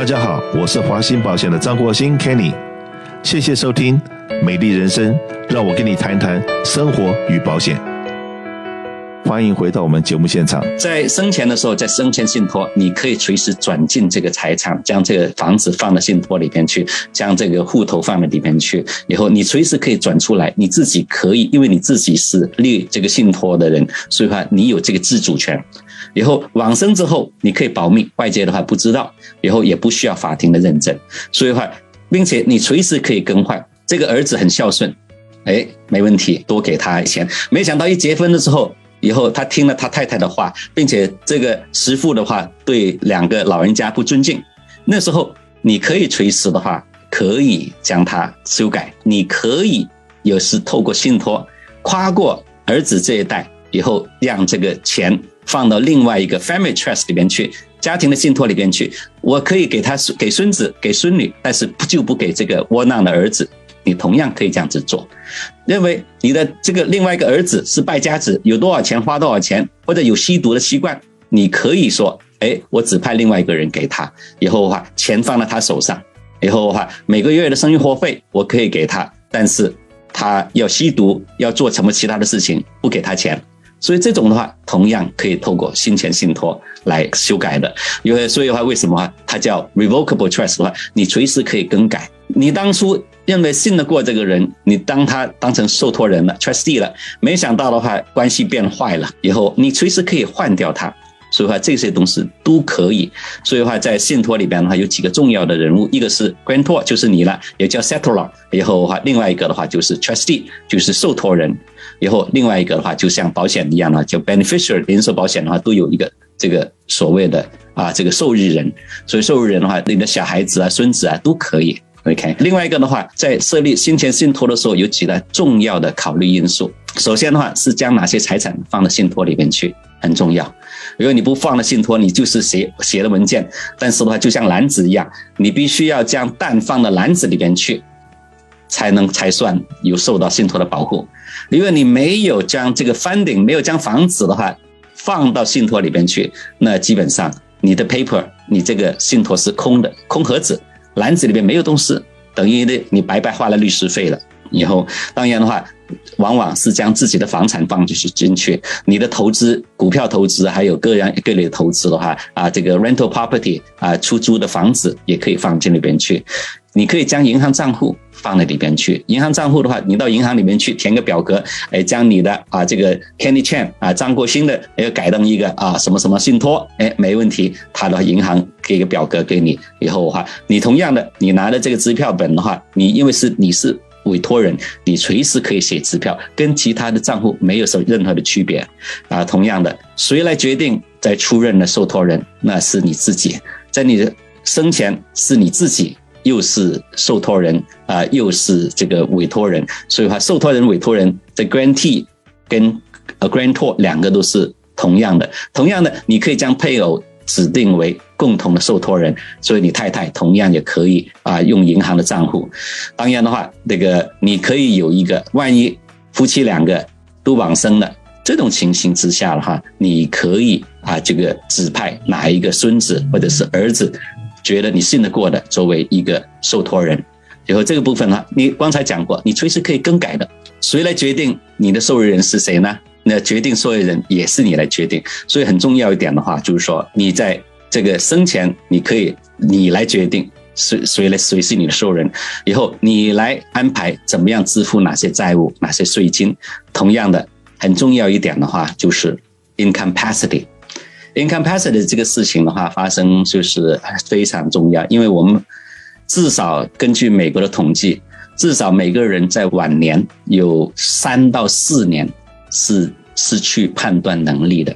大家好，我是华兴保险的张国兴 Kenny，谢谢收听美丽人生，让我跟你谈谈生活与保险。欢迎回到我们节目现场。在生前的时候，在生前信托，你可以随时转进这个财产，将这个房子放到信托里边去，将这个户头放到里边去。以后你随时可以转出来，你自己可以，因为你自己是立这个信托的人，所以话你有这个自主权。以后往生之后，你可以保密，外界的话不知道，以后也不需要法庭的认证。所以话，并且你随时可以更换。这个儿子很孝顺，哎，没问题，多给他钱。没想到一结婚的时候。以后他听了他太太的话，并且这个媳妇的话对两个老人家不尊敬，那时候你可以随时的话可以将它修改，你可以有时透过信托跨过儿子这一代，以后让这个钱放到另外一个 family trust 里边去，家庭的信托里边去，我可以给他给孙子给孙女，但是就不给这个窝囊的儿子。你同样可以这样子做，认为你的这个另外一个儿子是败家子，有多少钱花多少钱，或者有吸毒的习惯，你可以说，哎，我指派另外一个人给他，以后的话钱放在他手上，以后的话每个月的生活费我可以给他，但是他要吸毒要做什么其他的事情不给他钱，所以这种的话同样可以透过生前信托来修改的，因为所以的话为什么它叫 revocable trust 的话，你随时可以更改，你当初。认为信得过这个人，你当他当成受托人了，trustee 了，没想到的话关系变坏了，以后你随时可以换掉他，所以话这些东西都可以。所以话在信托里边的话有几个重要的人物，一个是 grantor 就是你了，也叫 settlor，以后的话另外一个的话就是 trustee 就是受托人，以后另外一个的话就像保险一样的，叫 beneficiary，人寿保险的话都有一个这个所谓的啊这个受益人，所以受益人的话你的小孩子啊孙子啊都可以。OK，另外一个的话，在设立生前信托的时候，有几个重要的考虑因素。首先的话，是将哪些财产放到信托里面去，很重要。如果你不放了信托，你就是写写的文件。但是的话，就像篮子一样，你必须要将蛋放到篮子里边去，才能才算有受到信托的保护。如果你没有将这个 funding，没有将房子的话放到信托里边去，那基本上你的 paper，你这个信托是空的，空盒子。篮子里面没有东西，等于的你白白花了律师费了。以后当然的话，往往是将自己的房产放进去进去，你的投资、股票投资，还有个人各类投资的话，啊，这个 rental property 啊，出租的房子也可以放进里边去。你可以将银行账户放在里边去。银行账户的话，你到银行里面去填个表格，哎，将你的啊这个 Kenny Chan 啊张国兴的要改动一个啊什么什么信托，哎，没问题，他的银行给个表格给你，以后的话，你同样的，你拿的这个支票本的话，你因为是你是委托人，你随时可以写支票，跟其他的账户没有什么任何的区别啊。同样的，谁来决定在出任的受托人，那是你自己，在你的生前是你自己。又是受托人啊，又是这个委托人，所以话受托人、委托人的 grantee 跟 a grantor 两个都是同样的。同样的，你可以将配偶指定为共同的受托人，所以你太太同样也可以啊用银行的账户。当然的话，这个你可以有一个，万一夫妻两个都往生了，这种情形之下的话，你可以啊这个指派哪一个孙子或者是儿子。觉得你信得过的，作为一个受托人，以后这个部分呢，你刚才讲过，你随时可以更改的。谁来决定你的受益人是谁呢？那决定受益人也是你来决定。所以很重要一点的话，就是说你在这个生前，你可以你来决定谁谁来谁是你的受人，以后你来安排怎么样支付哪些债务、哪些税金。同样的，很重要一点的话，就是 incapacity。incapacity 这个事情的话发生就是非常重要，因为我们至少根据美国的统计，至少每个人在晚年有三到四年是失去判断能力的。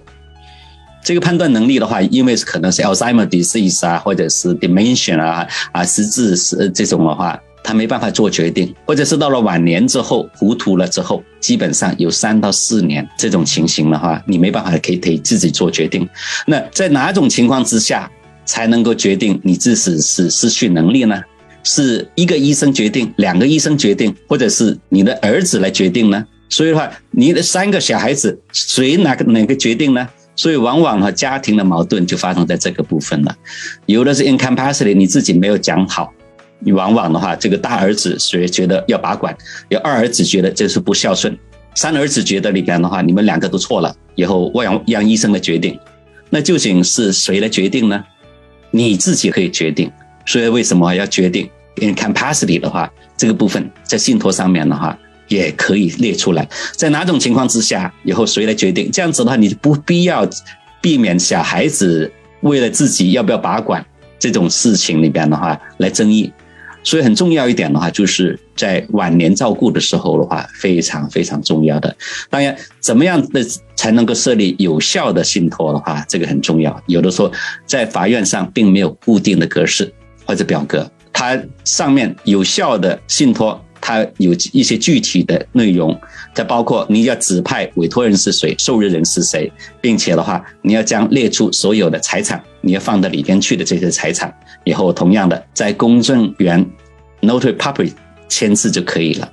这个判断能力的话，因为可能是 Alzheimer disease 啊，或者是 dementia 啊啊失智是这种的话。他没办法做决定，或者是到了晚年之后糊涂了之后，基本上有三到四年这种情形的话，你没办法可以可以自己做决定。那在哪种情况之下才能够决定你自己是失去能力呢？是一个医生决定，两个医生决定，或者是你的儿子来决定呢？所以的话，你的三个小孩子谁哪个哪个决定呢？所以往往哈家庭的矛盾就发生在这个部分了。有的是 incapacity，你自己没有讲好，你往往的话，这个大儿子所以觉得要把管，有二儿子觉得这是不孝顺，三儿子觉得里边的话，你们两个都错了，以后我让让医生来决定。那究竟是谁来决定呢？你自己可以决定。所以为什么要决定 incapacity 的话，这个部分在信托上面的话。也可以列出来，在哪种情况之下，以后谁来决定？这样子的话，你就不必要避免小孩子为了自己要不要把管这种事情里边的话来争议。所以很重要一点的话，就是在晚年照顾的时候的话，非常非常重要的。当然，怎么样的才能够设立有效的信托的话，这个很重要。有的时候在法院上并没有固定的格式或者表格，它上面有效的信托。它有一些具体的内容，它包括你要指派委托人是谁，受益人是谁，并且的话，你要将列出所有的财产，你要放到里边去的这些财产，以后同样的在公证员 notary public 签字就可以了。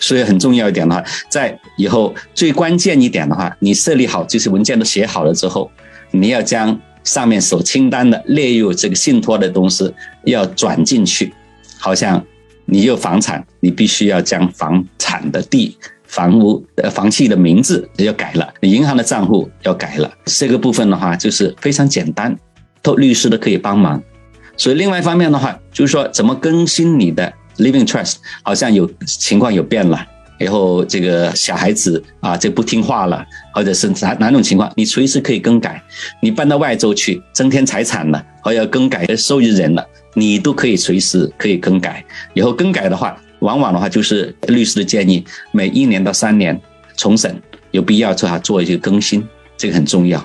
所以很重要一点的话，在以后最关键一点的话，你设立好这些文件都写好了之后，你要将上面所清单的列入这个信托的东西要转进去，好像。你有房产，你必须要将房产的地、房屋、呃房契的名字要改了，你银行的账户要改了。这个部分的话，就是非常简单，都律师都可以帮忙。所以另外一方面的话，就是说怎么更新你的 living trust，好像有情况有变了，以后这个小孩子啊就不听话了，或者是哪哪种情况，你随时可以更改。你搬到外州去增添财产了，或要更改受益人了。你都可以随时可以更改，以后更改的话，往往的话就是律师的建议，每一年到三年重审，有必要做下做一些更新，这个很重要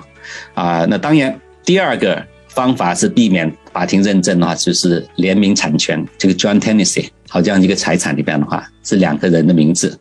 啊。那当然，第二个方法是避免法庭认证的话，就是联名产权，这个 joint tenancy，好像一个财产里边的话是两个人的名字，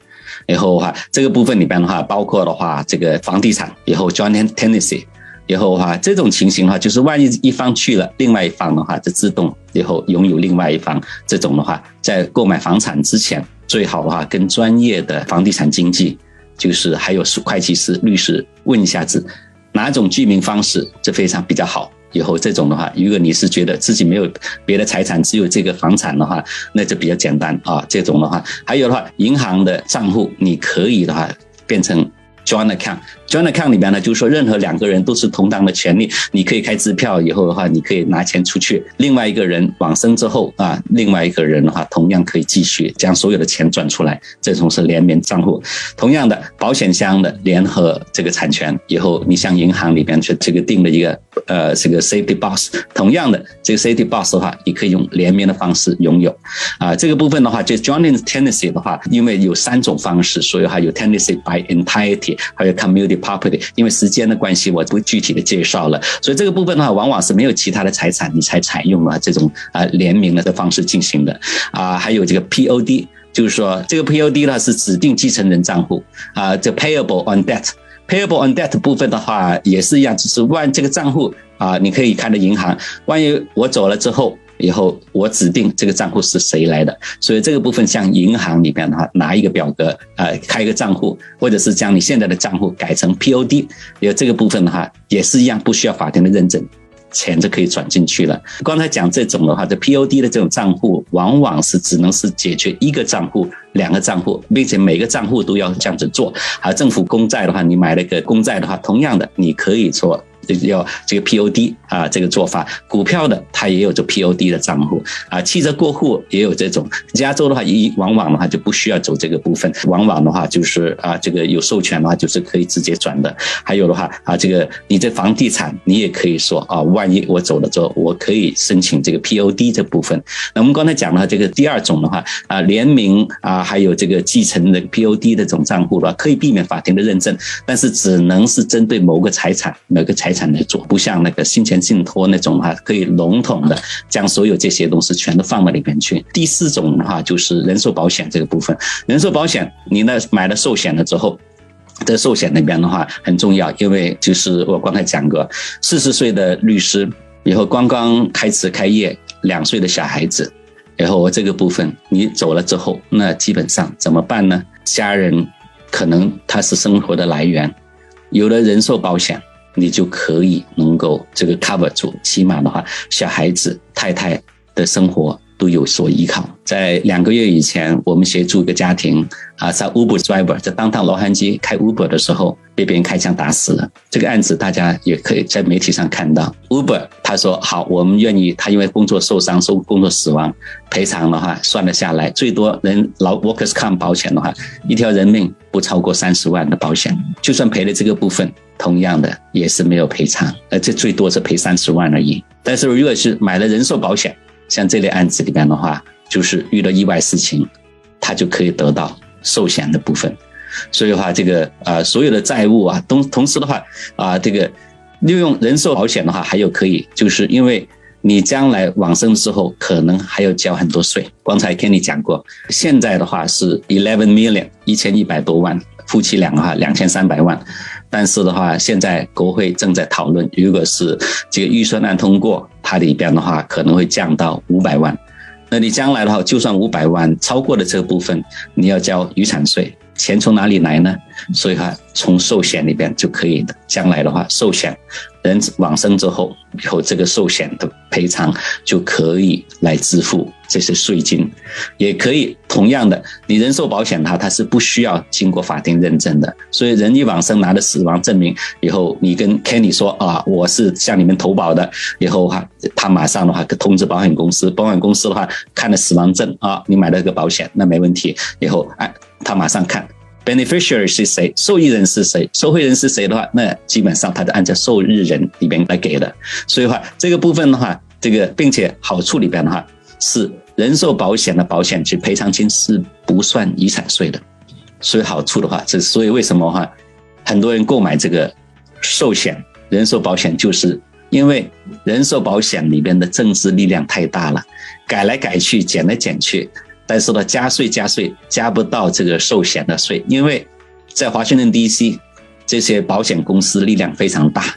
以后的话这个部分里边的话，包括的话这个房地产，以后 joint tenancy。以后的话，这种情形的话，就是万一一方去了，另外一方的话就自动以后拥有另外一方。这种的话，在购买房产之前，最好的话跟专业的房地产经纪，就是还有会计师、律师问一下子，哪种居民方式这非常比较好。以后这种的话，如果你是觉得自己没有别的财产，只有这个房产的话，那就比较简单啊。这种的话，还有的话，银行的账户你可以的话变成。Joint account，Joint account 里边呢，就是说任何两个人都是同等的权利，你可以开支票，以后的话，你可以拿钱出去。另外一个人往生之后啊，另外一个人的话，同样可以继续将所有的钱转出来，这种是联名账户。同样的，保险箱的联合这个产权，以后你向银行里边去这个定了一个呃这个 safety box，同样的这个 safety box 的话，你可以用联名的方式拥有。啊，这个部分的话，就 joint tenancy 的话，因为有三种方式，所以还有 tenancy by entirety。还有 community property，因为时间的关系，我不具体的介绍了。所以这个部分的话，往往是没有其他的财产，你才采用了这种啊联名的方式进行的啊。还有这个 POD，就是说这个 POD 呢是指定继承人账户啊。这 payable on debt，payable on debt 部分的话也是一样，就是万这个账户啊，你可以看到银行，万一我走了之后。以后我指定这个账户是谁来的，所以这个部分像银行里边的话，拿一个表格，呃，开一个账户，或者是将你现在的账户改成 POD，有这个部分的话也是一样，不需要法庭的认证，钱就可以转进去了。刚才讲这种的话，这 POD 的这种账户，往往是只能是解决一个账户、两个账户，并且每个账户都要这样子做。而政府公债的话，你买了个公债的话，同样的你可以做。要这个 POD 啊，这个做法，股票的它也有这 POD 的账户啊，汽车过户也有这种。加州的话，一往往的话就不需要走这个部分，往往的话就是啊，这个有授权的话就是可以直接转的。还有的话啊，这个你这房地产你也可以说啊，万一我走了之后，我可以申请这个 POD 这部分。那我们刚才讲了这个第二种的话啊，联名啊，还有这个继承的 POD 的这种账户的话，可以避免法庭的认证，但是只能是针对某个财产，某个财财产。来做，不像那个新钱信托那种哈，可以笼统的将所有这些东西全都放到里面去。第四种的话就是人寿保险这个部分，人寿保险你呢买了寿险了之后，这寿险那边的话很重要，因为就是我刚才讲过，四十岁的律师以后刚刚开始开业，两岁的小孩子，然后我这个部分你走了之后，那基本上怎么办呢？家人可能他是生活的来源，有了人寿保险。你就可以能够这个 cover 住，起码的话，小孩子、太太的生活都有所依靠。在两个月以前，我们协助一个家庭啊，在 Uber driver 在当趟洛杉矶开 Uber 的时候，被别人开枪打死了。这个案子大家也可以在媒体上看到。Uber 他说好，我们愿意，他因为工作受伤、受工作死亡赔偿的话，算得下来，最多人劳 Workers Comp 保险的话，一条人命不超过三十万的保险，就算赔了这个部分。同样的也是没有赔偿，而这最多是赔三十万而已。但是如果是买了人寿保险，像这类案子里边的话，就是遇到意外事情，他就可以得到寿险的部分。所以的话，这个啊、呃，所有的债务啊，同同时的话啊、这个利用人寿保险的话，还有可以，就是因为你将来往生之后，可能还要交很多税。刚才跟你讲过，现在的话是 eleven million 一千一百多万，夫妻俩的话两千三百万。但是的话，现在国会正在讨论，如果是这个预算案通过，它里边的话可能会降到五百万。那你将来的话，就算五百万超过了这个部分，你要交遗产税，钱从哪里来呢？所以哈，从寿险里边就可以的。将来的话，寿险。人往生之后，以后这个寿险的赔偿就可以来支付这些税金，也可以同样的，你人寿保险它它是不需要经过法庭认证的，所以人一往生拿了死亡证明以后，你跟 Kenny 说啊，我是向你们投保的，以后哈，他马上的话通知保险公司，保险公司的话看了死亡证啊，你买了个保险，那没问题，以后哎，他马上看。Beneficiary 是谁？受益人是谁？受惠人是谁的话，那基本上他就按照受益人里边来给的。所以话，这个部分的话，这个并且好处里边的话，是人寿保险的保险金赔偿金是不算遗产税的。所以好处的话，这所以为什么话，很多人购买这个寿险、人寿保险，就是因为人寿保险里边的政治力量太大了，改来改去，减来减去。但是呢，加税加税加不到这个寿险的税，因为在华盛顿 DC 这些保险公司力量非常大，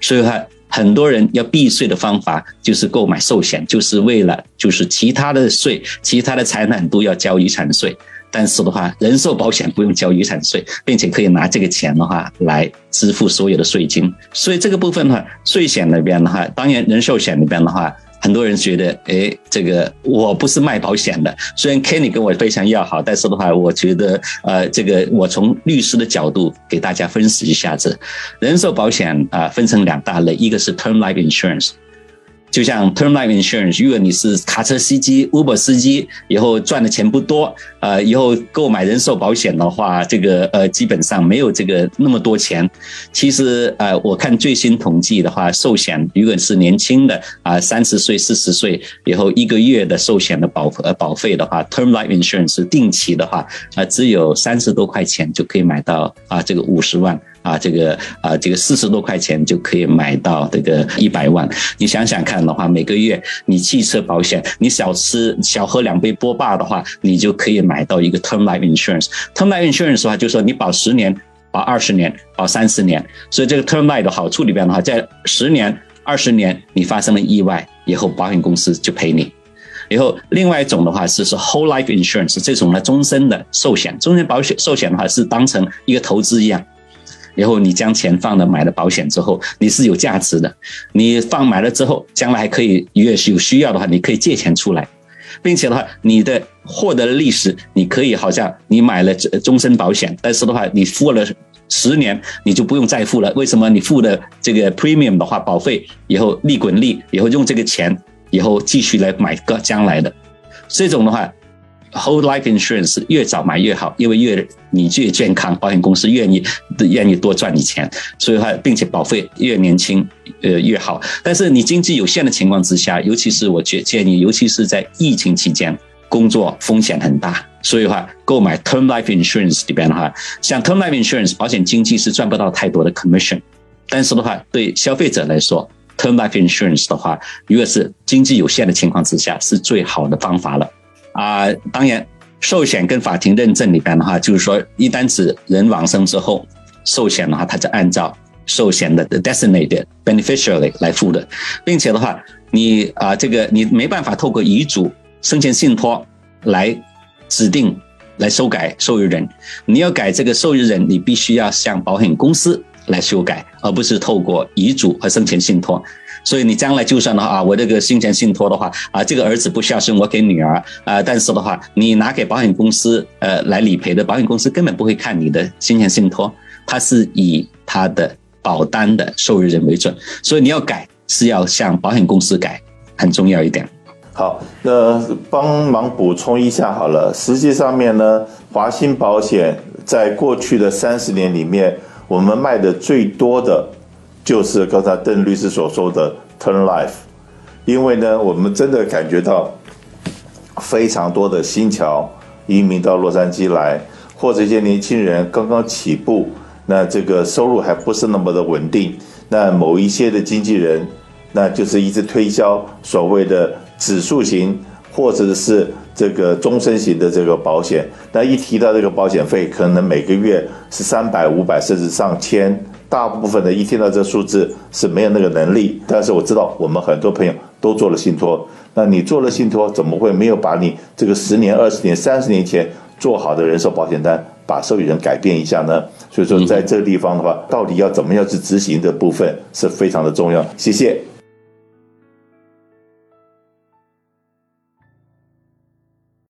所以话很多人要避税的方法就是购买寿险，就是为了就是其他的税、其他的财产都要交遗产税，但是的话，人寿保险不用交遗产税，并且可以拿这个钱的话来支付所有的税金，所以这个部分的话，税险那边的话，当然人寿险那边的话。很多人觉得，哎，这个我不是卖保险的。虽然 Kenny 跟我非常要好，但是的话，我觉得，呃，这个我从律师的角度给大家分析一下子，人寿保险啊，分成两大类，一个是 Term Life Insurance。就像 Term Life Insurance，如果你是卡车司机、Uber 司机，以后赚的钱不多，呃，以后购买人寿保险的话，这个呃基本上没有这个那么多钱。其实呃，我看最新统计的话，寿险如果是年轻的啊，三十岁、四十岁以后一个月的寿险的保呃保费的话，Term Life Insurance 定期的话，啊，只有三十多块钱就可以买到啊这个五十万。啊，这个啊，这个四十多块钱就可以买到这个一百万。你想想看的话，每个月你汽车保险，你少吃少喝两杯波霸的话，你就可以买到一个 term life insurance。term life insurance 的话，就是说你保十年、保二十年、保三十年。所以这个 term life 的好处里边的话，在十年、二十年你发生了意外以后，保险公司就赔你。然后另外一种的话是说 whole life insurance，这种呢终身的寿险，终身保险寿险的话是当成一个投资一样。然后你将钱放了买了保险之后，你是有价值的。你放买了之后，将来还可以，越是有需要的话，你可以借钱出来，并且的话，你的获得的利息，你可以好像你买了终身保险，但是的话，你付了十年，你就不用再付了。为什么？你付的这个 premium 的话，保费以后利滚利，以后用这个钱以后继续来买个将来的这种的话。Whole life insurance 越早买越好，因为越你越健康，保险公司愿意愿意多赚你钱，所以话，并且保费越年轻呃越好。但是你经济有限的情况之下，尤其是我建建议，尤其是在疫情期间，工作风险很大，所以话购买 term life insurance 里边的话，像 term life insurance 保险经纪是赚不到太多的 commission，但是的话对消费者来说，term life insurance 的话，如果是经济有限的情况之下，是最好的方法了。啊、当然，寿险跟法庭认证里边的话，就是说，一旦是人往生之后，寿险的话，它就按照寿险的 designated beneficiary 来付的，并且的话，你啊、这个你没办法透过遗嘱、生前信托来指定来修改受益人，你要改这个受益人，你必须要向保险公司来修改，而不是透过遗嘱和生前信托。所以你将来就算的话啊，我这个生前信托的话啊，这个儿子不孝顺，我给女儿啊，但是的话，你拿给保险公司呃来理赔的，保险公司根本不会看你的生前信托，它是以他的保单的受益人为准，所以你要改是要向保险公司改，很重要一点。好，那帮忙补充一下好了。实际上面呢，华兴保险在过去的三十年里面，我们卖的最多的。就是刚才邓律师所说的 turn Life，因为呢，我们真的感觉到非常多的新侨移民到洛杉矶来，或者一些年轻人刚刚起步，那这个收入还不是那么的稳定，那某一些的经纪人，那就是一直推销所谓的指数型或者是这个终身型的这个保险，那一提到这个保险费，可能每个月是三百、五百，甚至上千。大部分的一听到这数字是没有那个能力，但是我知道我们很多朋友都做了信托。那你做了信托，怎么会没有把你这个十年、二十年、三十年前做好的人寿保险单，把受益人改变一下呢？所以说，在这个地方的话，到底要怎么样去执行的部分是非常的重要。谢谢。